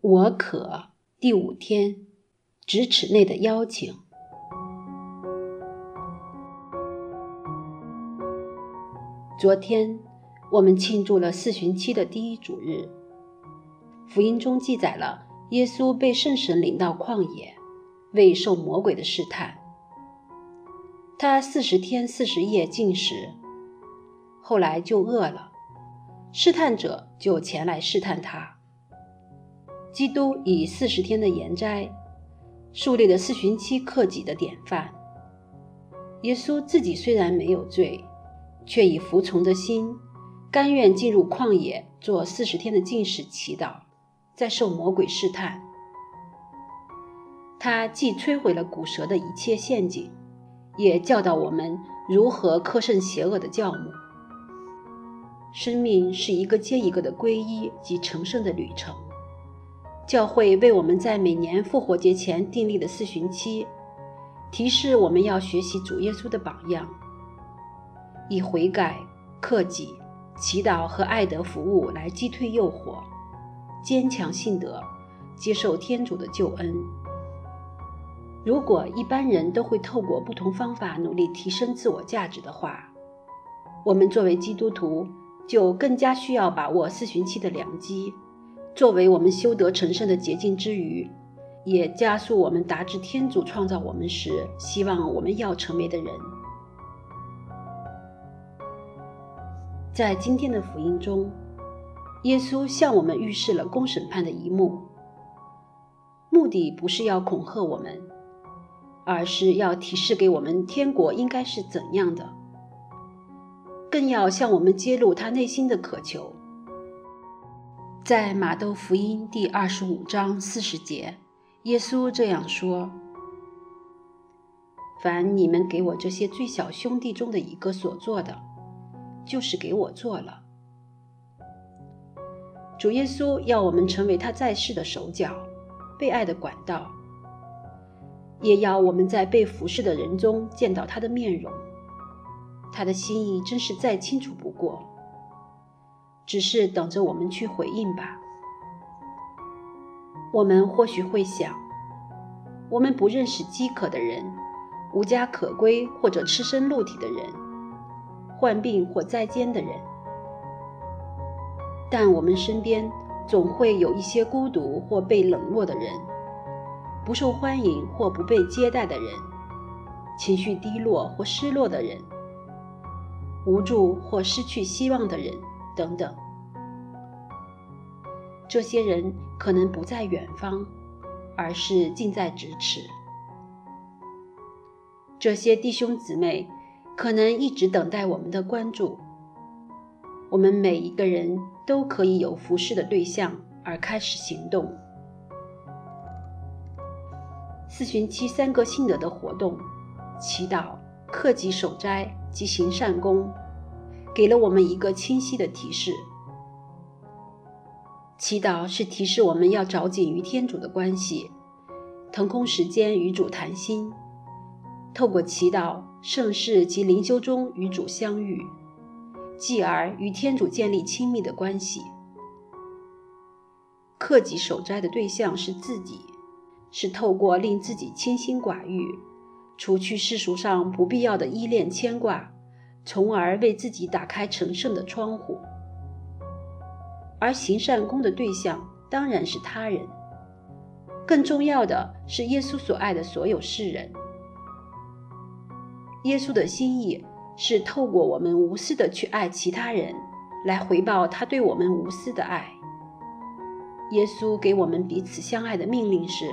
我可第五天，咫尺内的邀请。昨天我们庆祝了四旬期的第一主日。福音中记载了耶稣被圣神领到旷野，为受魔鬼的试探。他四十天四十夜禁食，后来就饿了，试探者就前来试探他。基督以四十天的严斋，树立了四旬期克己的典范。耶稣自己虽然没有罪，却以服从的心，甘愿进入旷野做四十天的禁食祈祷，在受魔鬼试探。他既摧毁了古蛇的一切陷阱，也教导我们如何克胜邪恶的教母。生命是一个接一个的皈依及成圣的旅程。教会为我们在每年复活节前订立的四旬期，提示我们要学习主耶稣的榜样，以悔改、克己、祈祷和爱德服务来击退诱惑，坚强信德，接受天主的救恩。如果一般人都会透过不同方法努力提升自我价值的话，我们作为基督徒就更加需要把握四旬期的良机。作为我们修德成圣的捷径之余，也加速我们达至天主创造我们时希望我们要成为的人。在今天的福音中，耶稣向我们预示了公审判的一幕，目的不是要恐吓我们，而是要提示给我们天国应该是怎样的，更要向我们揭露他内心的渴求。在马窦福音第二十五章四十节，耶稣这样说：“凡你们给我这些最小兄弟中的一个所做的，就是给我做了。”主耶稣要我们成为他在世的手脚，被爱的管道，也要我们在被服侍的人中见到他的面容。他的心意真是再清楚不过。只是等着我们去回应吧。我们或许会想，我们不认识饥渴的人、无家可归或者赤身露体的人、患病或在监的人，但我们身边总会有一些孤独或被冷落的人，不受欢迎或不被接待的人，情绪低落或失落的人，无助或失去希望的人。等等，这些人可能不在远方，而是近在咫尺。这些弟兄姊妹可能一直等待我们的关注。我们每一个人都可以有服侍的对象而开始行动。四旬期三个信德的活动：祈祷、克己守斋及行善功。给了我们一个清晰的提示。祈祷是提示我们要找紧与天主的关系，腾空时间与主谈心，透过祈祷、盛世及灵修中与主相遇，继而与天主建立亲密的关系。克己守斋的对象是自己，是透过令自己清心寡欲，除去世俗上不必要的依恋牵挂。从而为自己打开成圣的窗户，而行善功的对象当然是他人。更重要的是，耶稣所爱的所有世人。耶稣的心意是透过我们无私的去爱其他人，来回报他对我们无私的爱。耶稣给我们彼此相爱的命令是，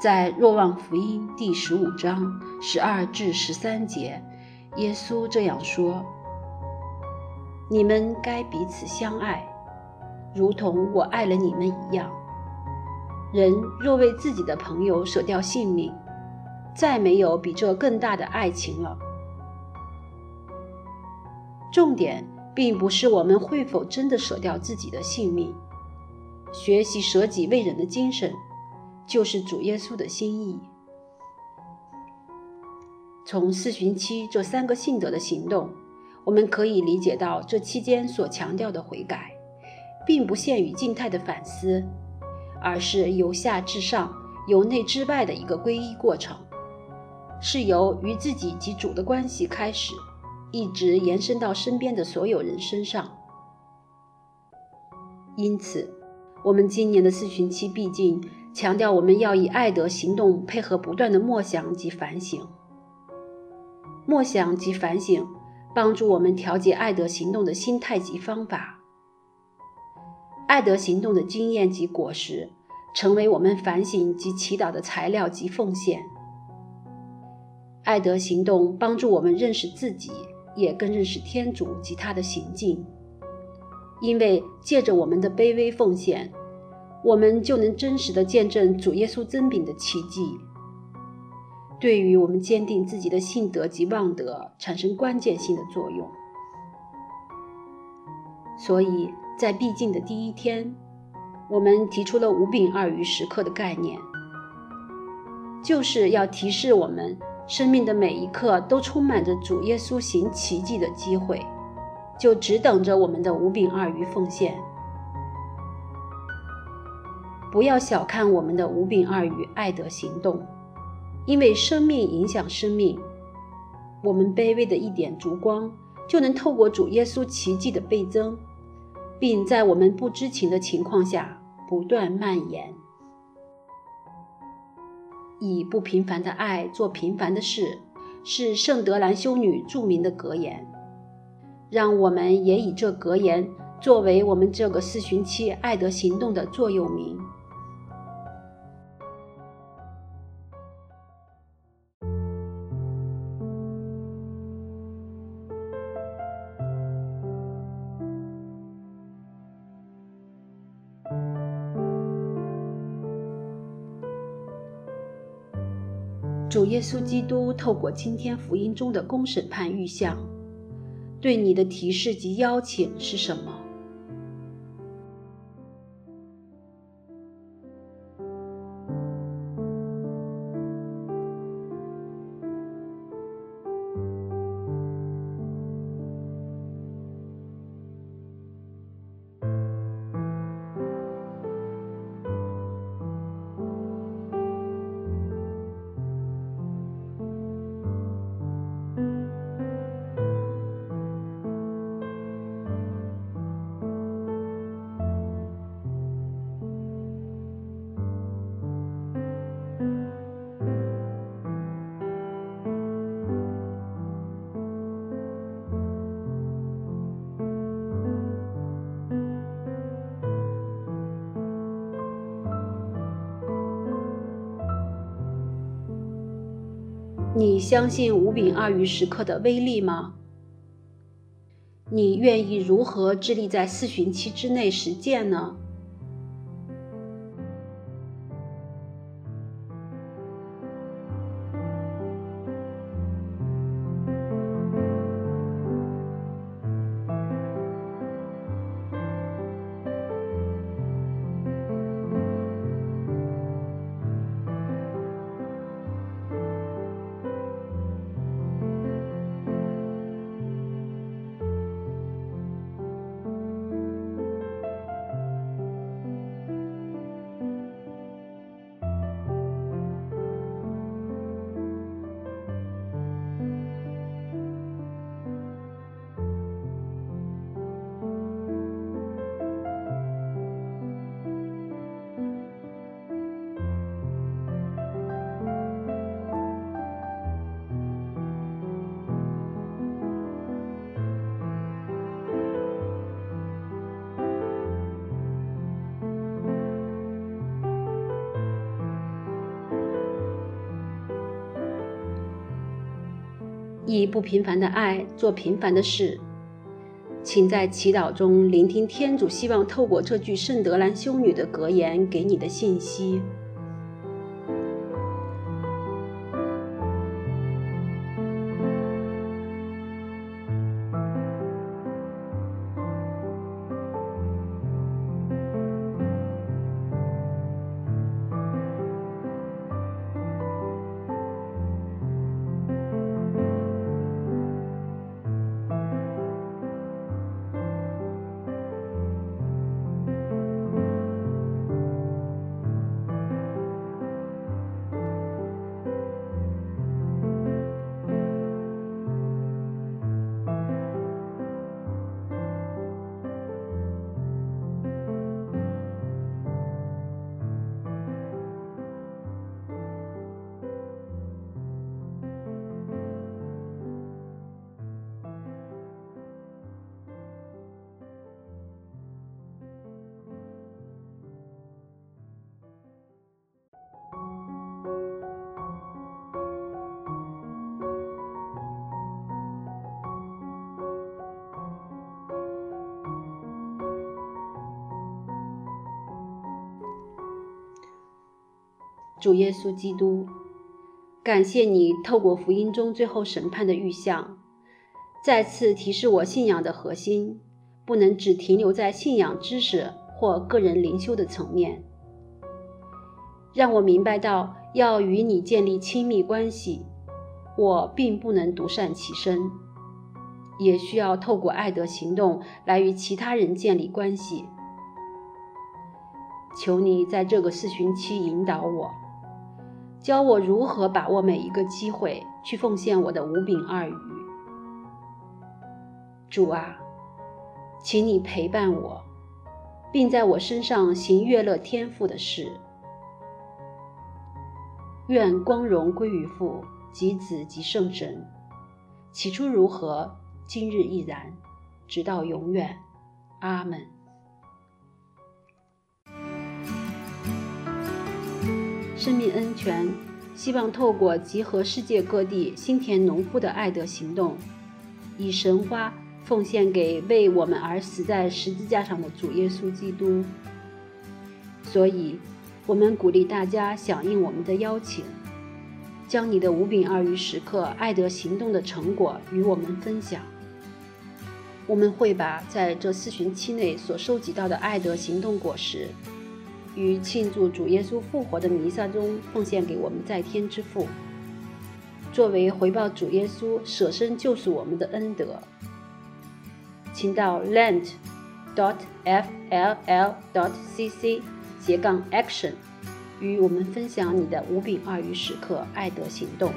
在若望福音第十五章十二至十三节。耶稣这样说：“你们该彼此相爱，如同我爱了你们一样。人若为自己的朋友舍掉性命，再没有比这更大的爱情了。重点并不是我们会否真的舍掉自己的性命，学习舍己为人的精神，就是主耶稣的心意。”从四旬期这三个信德的行动，我们可以理解到，这期间所强调的悔改，并不限于静态的反思，而是由下至上、由内至外的一个皈依过程，是由与自己及主的关系开始，一直延伸到身边的所有人身上。因此，我们今年的四旬期毕竟强调我们要以爱的行动配合不断的默想及反省。默想及反省，帮助我们调节爱德行动的心态及方法。爱德行动的经验及果实，成为我们反省及祈祷的材料及奉献。爱德行动帮助我们认识自己，也更认识天主及他的行径。因为借着我们的卑微奉献，我们就能真实的见证主耶稣增饼的奇迹，对于我们坚定自己的信德及望德产生关键性的作用。所以在必经的第一天，我们提出了五饼二鱼时刻的概念，就是要提示我们生命的每一刻都充满着主耶稣行奇迹的机会。就只等着我们的五饼二鱼奉献。不要小看我们的五饼二鱼爱德行动，因为生命影响生命。我们卑微的一点烛光，就能透过主耶稣奇迹的倍增，并在我们不知情的情况下不断蔓延。以不平凡的爱做平凡的事，是圣德兰修女著名的格言。让我们也以这格言作为我们这个四旬期爱德行动的座右铭。耶稣基督透过今天福音中的公审判预象。对你的提示及邀请是什么？你相信五饼二余时刻的威力吗？你愿意如何致力在四旬期之内实践呢？以不平凡的爱做平凡的事，请在祈祷中聆听天主希望透过这句圣德兰修女的格言给你的信息。主耶稣基督，感谢你透过福音中最后审判的预象，再次提示我信仰的核心不能只停留在信仰知识或个人灵修的层面，让我明白到要与你建立亲密关系，我并不能独善其身。也需要透过爱的行动来与其他人建立关系。求你在这个四旬期引导我，教我如何把握每一个机会去奉献我的五饼二鱼。主啊，请你陪伴我，并在我身上行悦乐天赋的事。愿光荣归于父及子及圣神。起初如何？今日亦然，直到永远，阿门。生命恩泉希望透过集合世界各地心田农夫的爱德行动，以神花奉献给为我们而死在十字架上的主耶稣基督。所以，我们鼓励大家响应我们的邀请，将你的五饼二鱼时刻爱德行动的成果与我们分享。我们会把在这四旬期内所收集到的爱德行动果实，于庆祝主耶稣复活的弥撒中奉献给我们在天之父，作为回报主耶稣舍身救赎我们的恩德。请到 lent.dot.fll.dot.cc 斜杠 action 与我们分享你的五饼二鱼时刻爱德行动。